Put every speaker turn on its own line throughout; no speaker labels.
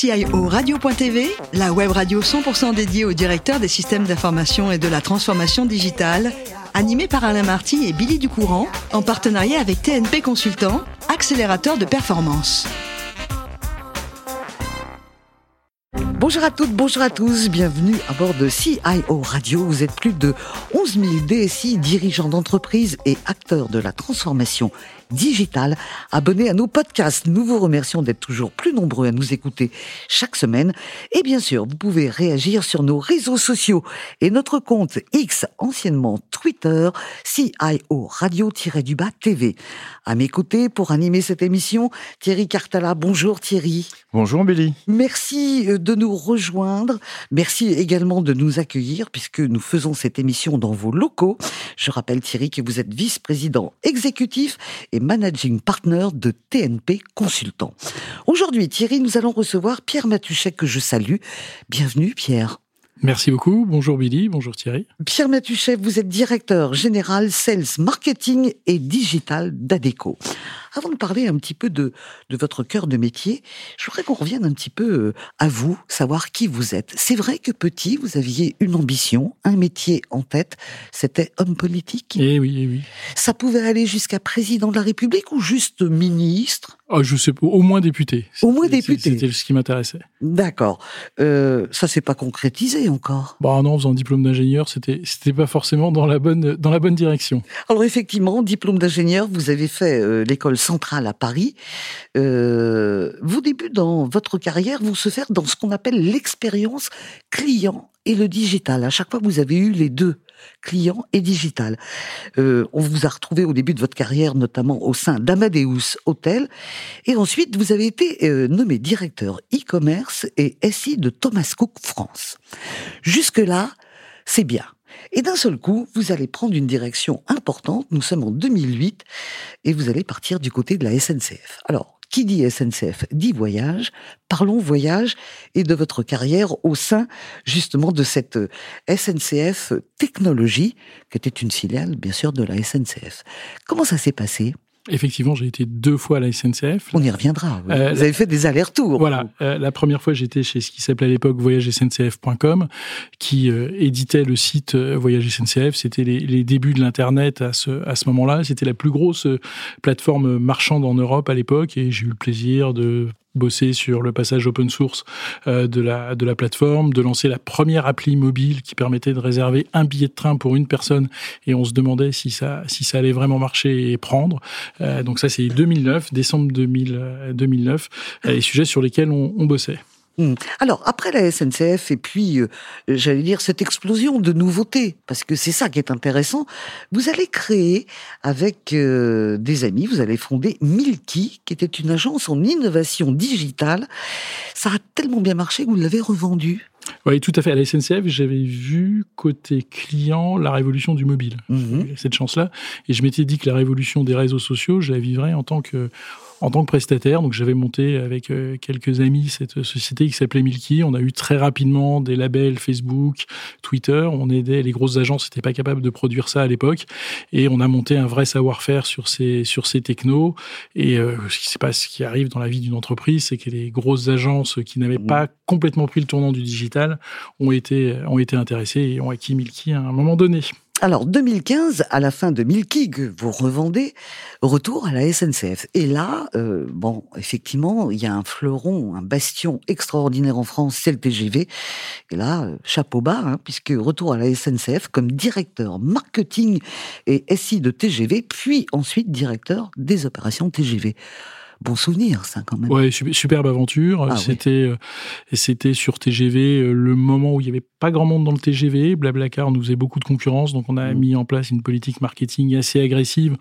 CIO Radio.tv, la web radio 100% dédiée au directeur des systèmes d'information et de la transformation digitale, animée par Alain Marty et Billy Ducourant, en partenariat avec TNP Consultant, accélérateur de performance.
Bonjour à toutes, bonjour à tous, bienvenue à bord de CIO Radio. Vous êtes plus de 11 000 DSI, dirigeants d'entreprise et acteurs de la transformation digitale, abonnés à nos podcasts. Nous vous remercions d'être toujours plus nombreux à nous écouter chaque semaine. Et bien sûr, vous pouvez réagir sur nos réseaux sociaux et notre compte X, anciennement Twitter, CIO Radio-du-Bas TV. À mes côtés, pour animer cette émission, Thierry Cartala. Bonjour Thierry.
Bonjour Billy.
Merci euh, de nous rejoindre. Merci également de nous accueillir puisque nous faisons cette émission dans vos locaux. Je rappelle Thierry que vous êtes vice-président exécutif et managing partner de TNP Consultant. Aujourd'hui Thierry, nous allons recevoir Pierre Matuchet que je salue. Bienvenue Pierre.
Merci beaucoup. Bonjour Billy, bonjour Thierry.
Pierre Matuchet, vous êtes directeur général Sales Marketing et Digital d'Adeco. Avant de parler un petit peu de, de votre cœur de métier, je voudrais qu'on revienne un petit peu euh, à vous, savoir qui vous êtes. C'est vrai que petit, vous aviez une ambition, un métier en tête, c'était homme politique?
Eh oui, eh oui.
Ça pouvait aller jusqu'à président de la République ou juste ministre?
Oh, Je sais pas, au moins député.
Au moins député.
C'était ce qui m'intéressait.
D'accord. Euh, ça s'est pas concrétisé encore.
Bah non, en faisant diplôme d'ingénieur, c'était c'était pas forcément dans la bonne dans la bonne direction.
Alors effectivement, diplôme d'ingénieur, vous avez fait euh, l'école centrale à Paris. Euh, vos débuts dans votre carrière vont se faire dans ce qu'on appelle l'expérience client et le digital. À chaque fois, vous avez eu les deux, client et digital. Euh, on vous a retrouvé au début de votre carrière, notamment au sein d'Amadeus Hotel, et ensuite vous avez été euh, nommé directeur e-commerce et SI de Thomas Cook France. Jusque-là, c'est bien. Et d'un seul coup, vous allez prendre une direction importante. Nous sommes en 2008 et vous allez partir du côté de la SNCF. Alors, qui dit SNCF dit voyage. Parlons voyage et de votre carrière au sein justement de cette SNCF technologie, qui était une filiale bien sûr de la SNCF. Comment ça s'est passé?
Effectivement, j'ai été deux fois à la SNCF.
On y reviendra. Euh, Vous avez fait des allers-retours.
Voilà. Euh, la première fois, j'étais chez ce qui s'appelait à l'époque voyagesncf.com, qui euh, éditait le site Voyage SNCF. C'était les, les, débuts de l'Internet à ce, à ce moment-là. C'était la plus grosse plateforme marchande en Europe à l'époque et j'ai eu le plaisir de bosser sur le passage open source euh, de, la, plateforme, de lancer la première appli mobile qui permettait de réserver un billet de train pour une personne et on se demandait si ça, si ça allait vraiment marcher et prendre. Euh, donc ça c'est 2009, décembre 2000, 2009, euh, les sujets sur lesquels on bossait.
Hmm. Alors, après la SNCF et puis, euh, j'allais dire, cette explosion de nouveautés, parce que c'est ça qui est intéressant, vous allez créer avec euh, des amis, vous allez fonder Milky, qui était une agence en innovation digitale. Ça a tellement bien marché que vous l'avez revendu.
Oui, tout à fait. À la SNCF, j'avais vu côté client la révolution du mobile. Mhm. Cette chance-là. Et je m'étais dit que la révolution des réseaux sociaux, je la vivrais en tant que en tant que prestataire. Donc j'avais monté avec euh, quelques amis cette société qui s'appelait Milky. On a eu très rapidement des labels Facebook, Twitter. On aidait les grosses agences, n'étaient pas capables de produire ça à l'époque, et on a monté un vrai savoir-faire sur ces sur ces technos. Et euh, ce qui passe, ce qui arrive dans la vie d'une entreprise, c'est que les grosses agences qui n'avaient pas complètement pris le tournant du digital ont été ont été intéressées et ont acquis Milky à un moment donné.
Alors 2015, à la fin de Milky vous revendez, retour à la SNCF. Et là, euh, bon, effectivement, il y a un fleuron, un bastion extraordinaire en France, c'est le TGV. Et là, euh, chapeau bas, hein, puisque retour à la SNCF comme directeur marketing et SI de TGV, puis ensuite directeur des opérations TGV bon souvenir, ça, quand même.
Ouais, superbe aventure. Ah c'était, euh, c'était sur TGV euh, le moment où il n'y avait pas grand monde dans le TGV. Blablacar nous faisait beaucoup de concurrence, donc on a mm. mis en place une politique marketing assez agressive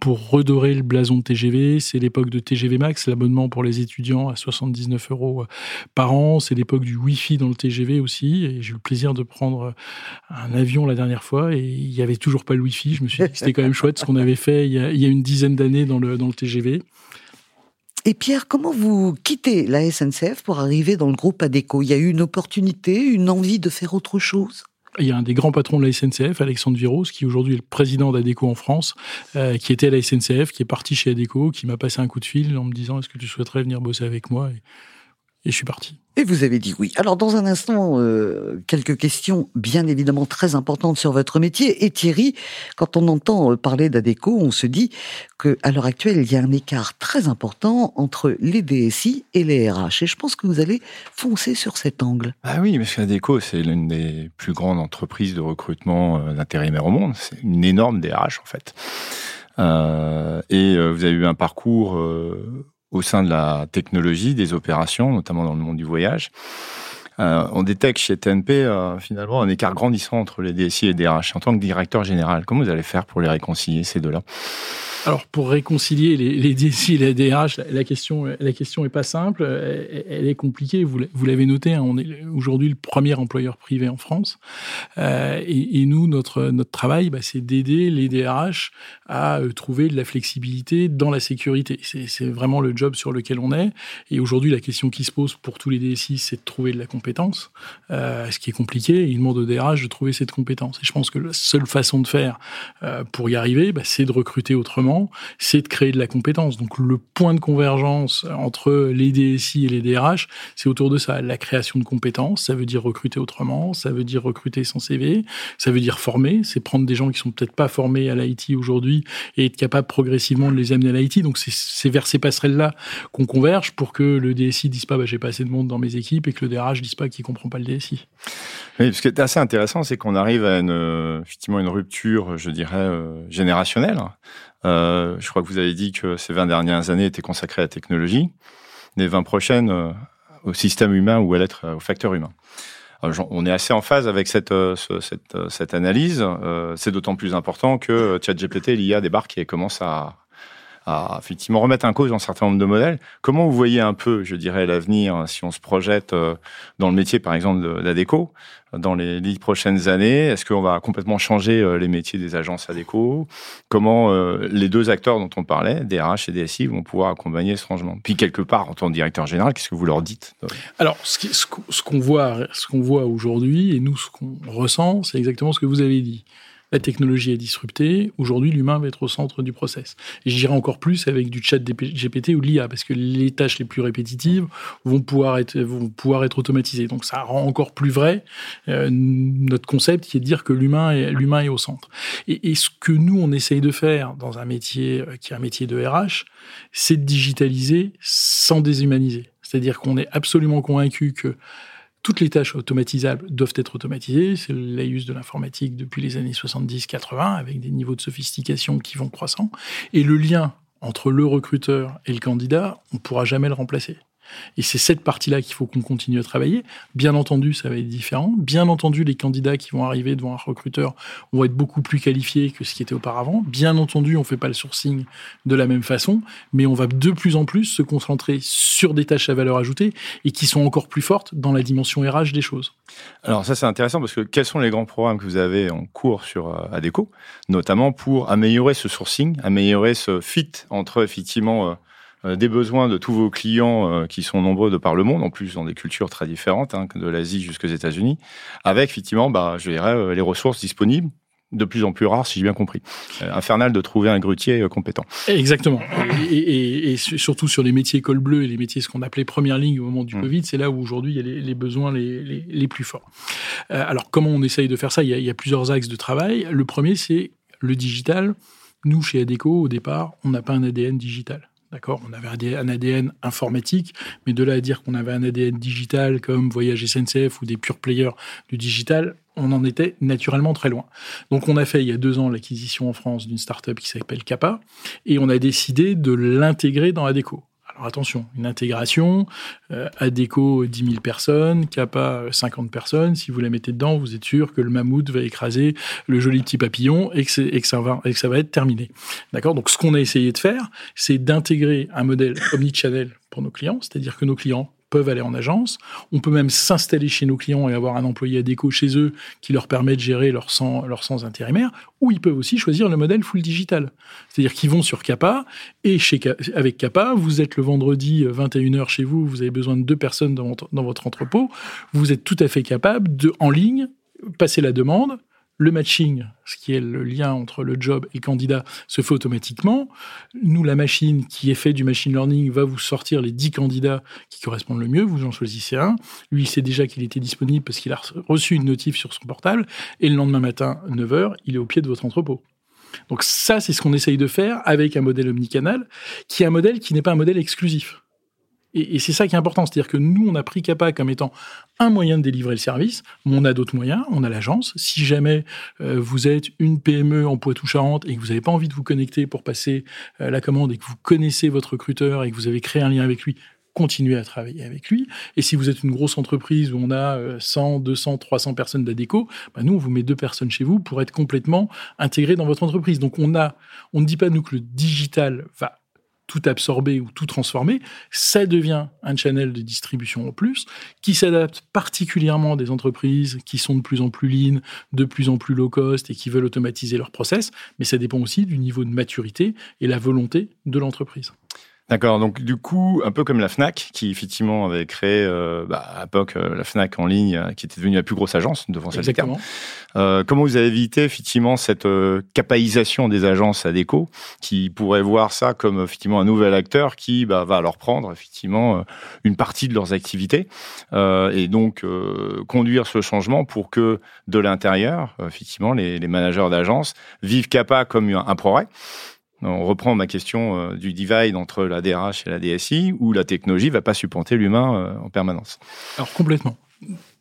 pour redorer le blason de TGV. C'est l'époque de TGV Max, l'abonnement pour les étudiants à 79 euros euh, par an. C'est l'époque du Wi-Fi dans le TGV aussi. Et j'ai eu le plaisir de prendre un avion la dernière fois et il n'y avait toujours pas le Wi-Fi. Je me suis dit que c'était quand même chouette ce qu'on avait fait il y a, il y a une dizaine d'années dans le, dans le TGV.
Et Pierre, comment vous quittez la SNCF pour arriver dans le groupe ADECO Il y a eu une opportunité, une envie de faire autre chose?
Il y a un des grands patrons de la SNCF, Alexandre Viros, qui aujourd'hui est le président d'ADECO en France, euh, qui était à la SNCF, qui est parti chez ADECO, qui m'a passé un coup de fil en me disant est-ce que tu souhaiterais venir bosser avec moi? Je suis parti.
Et vous avez dit oui. Alors dans un instant, euh, quelques questions bien évidemment très importantes sur votre métier. Et Thierry, quand on entend euh, parler d'ADECO, on se dit que à l'heure actuelle, il y a un écart très important entre les DSI et les RH. Et je pense que vous allez foncer sur cet angle.
Ah oui, parce qu'ADECO, c'est l'une des plus grandes entreprises de recrutement euh, d'intérimaires au monde. C'est une énorme DRH en fait. Euh, et vous avez eu un parcours au sein de la technologie, des opérations, notamment dans le monde du voyage. Euh, on détecte chez TNP euh, finalement un écart grandissant entre les DSI et les DRH. En tant que directeur général, comment vous allez faire pour les réconcilier, ces deux-là?
Alors, pour réconcilier les, DSI et les DRH, la, question, la question est pas simple, elle, est compliquée. Vous, l'avez noté, hein, on est aujourd'hui le premier employeur privé en France, euh, et, nous, notre notre travail, bah, c'est d'aider les DRH à trouver de la flexibilité dans la sécurité. C'est vraiment le job sur lequel on est. Et aujourd'hui, la question qui se pose pour tous les DSI, c'est de trouver de la compétence, euh, ce qui est compliqué. Il demande aux DRH de trouver cette compétence. Et je pense que la seule façon de faire euh, pour y arriver, bah, c'est de recruter autrement c'est de créer de la compétence. Donc le point de convergence entre les DSI et les DRH, c'est autour de ça. La création de compétences, ça veut dire recruter autrement, ça veut dire recruter son CV, ça veut dire former, c'est prendre des gens qui sont peut-être pas formés à l'IT aujourd'hui et être capable progressivement de les amener à l'IT. Donc c'est vers ces passerelles-là qu'on converge pour que le DSI dise pas bah, j'ai pas assez de monde dans mes équipes et que le DRH dise pas qu'il comprend pas le DSI.
Oui, ce qui est assez intéressant, c'est qu'on arrive à une, effectivement une rupture, je dirais, euh, générationnelle. Euh, je crois que vous avez dit que ces 20 dernières années étaient consacrées à la technologie, les 20 prochaines euh, au système humain ou à l'être, au facteur humain. on est assez en phase avec cette, cette, cette analyse. c'est d'autant plus important que ChatGPT, l'IA débarque et commence à, à effectivement remettre en cause un certain nombre de modèles. Comment vous voyez un peu, je dirais, l'avenir si on se projette euh, dans le métier, par exemple, de la dans les dix prochaines années? Est-ce qu'on va complètement changer euh, les métiers des agences ADECO? Comment euh, les deux acteurs dont on parlait, DRH et DSI, vont pouvoir accompagner ce changement? Puis quelque part, en tant que directeur général, qu'est-ce que vous leur dites
Alors, ce voit, ce qu'on voit aujourd'hui, et nous, ce qu'on ressent, c'est exactement ce que vous avez dit. La technologie est disruptée. Aujourd'hui, l'humain va être au centre du process. J'irai encore plus avec du chat GPT ou de l'IA, parce que les tâches les plus répétitives vont pouvoir être, vont pouvoir être automatisées. Donc ça rend encore plus vrai euh, notre concept qui est de dire que l'humain est, l'humain est au centre. Et, et, ce que nous, on essaye de faire dans un métier euh, qui est un métier de RH, c'est de digitaliser sans déshumaniser. C'est-à-dire qu'on est absolument convaincu que toutes les tâches automatisables doivent être automatisées. C'est l'AIUS de l'informatique depuis les années 70-80, avec des niveaux de sophistication qui vont croissant. Et le lien entre le recruteur et le candidat, on ne pourra jamais le remplacer. Et c'est cette partie-là qu'il faut qu'on continue à travailler. Bien entendu, ça va être différent. Bien entendu, les candidats qui vont arriver devant un recruteur vont être beaucoup plus qualifiés que ce qui était auparavant. Bien entendu, on ne fait pas le sourcing de la même façon, mais on va de plus en plus se concentrer sur des tâches à valeur ajoutée et qui sont encore plus fortes dans la dimension RH des choses.
Alors ça, c'est intéressant parce que quels sont les grands programmes que vous avez en cours sur euh, ADECO, notamment pour améliorer ce sourcing, améliorer ce fit entre effectivement euh, des besoins de tous vos clients euh, qui sont nombreux de par le monde, en plus dans des cultures très différentes, hein, de l'Asie jusqu'aux États-Unis, avec effectivement, bah, je dirais, euh, les ressources disponibles de plus en plus rares, si j'ai bien compris. infernal de trouver un grutier compétent.
Exactement. Et, surtout sur les métiers col bleu et les métiers ce qu'on appelait première ligne au moment du mmh. Covid, c'est là où aujourd'hui il y a les, besoins les, plus forts. alors comment on essaye de faire ça? Il y, a, il y a plusieurs axes de travail. Le premier, c'est le digital. Nous, chez Adeco, au départ, on n'a pas un ADN digital. D'accord On avait un ADN informatique, mais de là à dire qu'on avait un ADN digital comme Voyage SNCF ou des pure players du digital, on en était naturellement très loin. Donc on a fait il y a deux ans l'acquisition en France d'une start-up qui s'appelle Kappa et on a décidé de l'intégrer dans Adeco. Alors attention, une intégration, euh, Adeco 10 000 personnes, Kappa 50 personnes, si vous la mettez dedans, vous êtes sûr que le mammouth va écraser le joli petit papillon et que, et que, ça, va, et que ça va être terminé. D'accord? Donc ce qu'on a essayé de faire, c'est d'intégrer un modèle omnichannel pour nos clients, c'est-à-dire que nos clients peuvent aller en agence. On peut même s'installer chez nos clients et avoir un employé à déco chez eux qui leur permet de gérer leurs 100, leurs 100 intérimaires. Ou ils peuvent aussi choisir le modèle full digital. C'est-à-dire qu'ils vont sur Kappa et chez, avec Kappa, vous êtes le vendredi 21h euh, chez vous, vous avez besoin de deux personnes dans votre, dans votre entrepôt. Vous êtes tout à fait capable de, en ligne, passer la demande, le matching, ce qui est le lien entre le job et candidat, se fait automatiquement. Nous, la machine qui est fait du machine learning va vous sortir les 10 candidats qui correspondent le mieux. Vous en choisissez un. Lui, il sait déjà qu'il était disponible parce qu'il a reçu une notif sur son portable. Et le lendemain matin, 9h, il est au pied de votre entrepôt. Donc ça, c'est ce qu'on essaye de faire avec un modèle omnicanal, qui est un modèle qui n'est pas un modèle exclusif. Et, c'est ça qui est important, c'est-à-dire que nous, on a pris CAPA comme étant un moyen de délivrer le service, mais on a d'autres moyens, on a l'agence. Si jamais euh, vous êtes une PME en Poitou-Charentes et que vous n'avez pas envie de vous connecter pour passer euh, la commande et que vous connaissez votre recruteur et que vous avez créé un lien avec lui, continuez à travailler avec lui. Et si vous êtes une grosse entreprise où on a 100, 200, 300 personnes d'ADECO, bah nous, on vous met deux personnes chez vous pour être complètement intégré dans votre entreprise. Donc, on a, on ne dit pas, nous, que le digital va tout absorber ou tout transformer, ça devient un channel de distribution en plus qui s'adapte particulièrement à des entreprises qui sont de plus en plus lean, de plus en plus low cost et qui veulent automatiser leurs process, mais ça dépend aussi du niveau de maturité et la volonté de l'entreprise.
D'accord. Donc du coup, un peu comme la Fnac, qui effectivement avait créé euh, bah, à l'époque euh, la Fnac en ligne, euh, qui était devenue la plus grosse agence devant cette
Exactement.
Euh, comment vous avez évité effectivement cette euh, capaïsation des agences à déco, qui pourraient voir ça comme effectivement un nouvel acteur qui bah, va leur prendre effectivement une partie de leurs activités et donc conduire ce changement pour que de l'intérieur, effectivement, les, les managers d'agence vivent CAPA comme un, un progrès on reprend ma question euh, du divide entre la DRH et la DSI, où la technologie va pas supplanter l'humain euh, en permanence.
Alors complètement.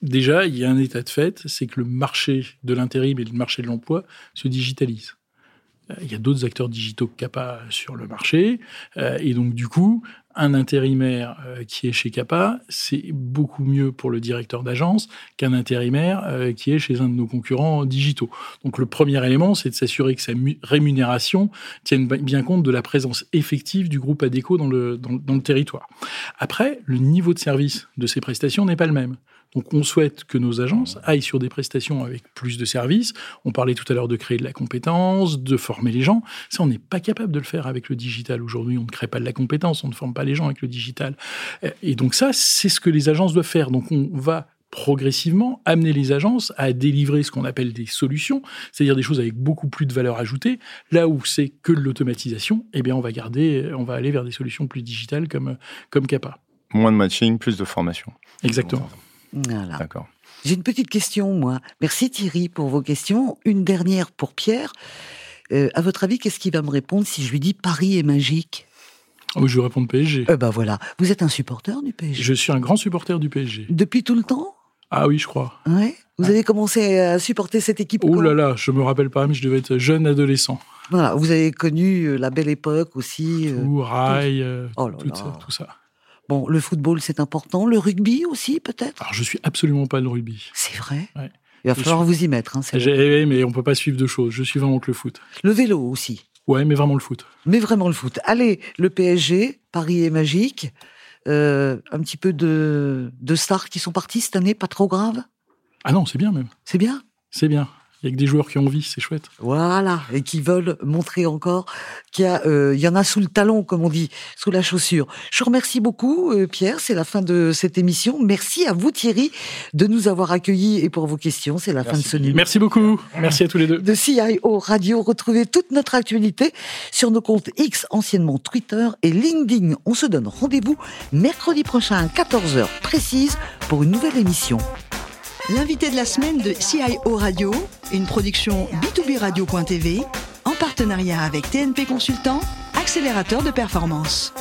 Déjà, il y a un état de fait, c'est que le marché de l'intérim et le marché de l'emploi se digitalise. Euh, il y a d'autres acteurs digitaux CAPA sur le marché. Et donc, du coup, un intérimaire euh, qui est chez Capa, c'est beaucoup mieux pour le directeur d'agence qu'un intérimaire euh, qui est chez un de nos concurrents digitaux. Donc le premier élément, c'est de s'assurer que sa rémunération tienne bien compte de la présence effective du groupe ADECO dans le, dans le territoire. Après, le niveau de service de ces prestations n'est pas le même. Donc on souhaite que nos agences aillent sur des prestations avec plus de services. On parlait tout à l'heure de créer de la compétence, de former les gens. Ça, on n'est pas capable de le faire avec le digital. Aujourd'hui, on ne crée pas de la compétence, on ne forme pas les gens avec le digital. Et donc ça, c'est ce que les agences doivent faire. Donc on va progressivement amener les agences à délivrer ce qu'on appelle des solutions, c'est-à-dire des choses avec beaucoup plus de valeur ajoutée. Là où c'est que de l'automatisation, eh bien on va garder, on va aller vers des solutions plus digitales comme comme Capa.
Moins de matching, plus de formation.
Exactement.
Voilà. D'accord. J'ai une petite question, moi. Merci Thierry pour vos questions. Une dernière pour Pierre. Euh, à votre avis, qu'est-ce qu'il va me répondre si je lui dis Paris est magique
oh, Je vais répondre PSG.
Euh, ben voilà. Vous êtes un supporter du PSG
Je suis un grand supporter du PSG.
Depuis tout le temps?
Ah oui, je crois.
Ouais. Vous avez commencé à supporter cette équipe
Oh là là, je me rappelle pas, mais je devais être jeune adolescent.
Voilà, vous avez connu euh, la belle époque aussi.
Tout, rail, oh tout ça.
Bon, le football, c'est important. Le rugby aussi, peut-être?
Alors, je suis absolument pas le rugby.
C'est vrai? Il va falloir vous y mettre. Hein,
oui, mais on peut pas suivre deux choses. Je suis vraiment que le foot.
Le vélo aussi
Ouais, mais vraiment le foot.
Mais vraiment le foot. Allez, le PSG, Paris est magique. Euh, un petit peu de, de stars qui sont partis cette année, pas trop grave?
Ah non, c'est bien même.
C'est bien?
C'est bien. Il y a que des joueurs qui ont envie, c'est chouette.
Voilà, et qui veulent montrer encore qu'il y, euh, y en a sous le talon, comme on dit, sous la chaussure. Je vous remercie beaucoup, euh, Pierre. C'est la fin de cette émission. Merci à vous, Thierry, de nous avoir accueillis et pour vos questions. C'est la fin de ce numéro.
Merci beaucoup. Merci à tous les deux.
De CIO Radio. Retrouvez toute notre actualité sur nos comptes X, anciennement Twitter et LinkedIn. On se donne rendez-vous mercredi prochain à 14h précise pour une nouvelle émission.
L'invité de la semaine de CIO Radio, une production B2B Radio.tv, en partenariat avec TNP Consultant, accélérateur de performance.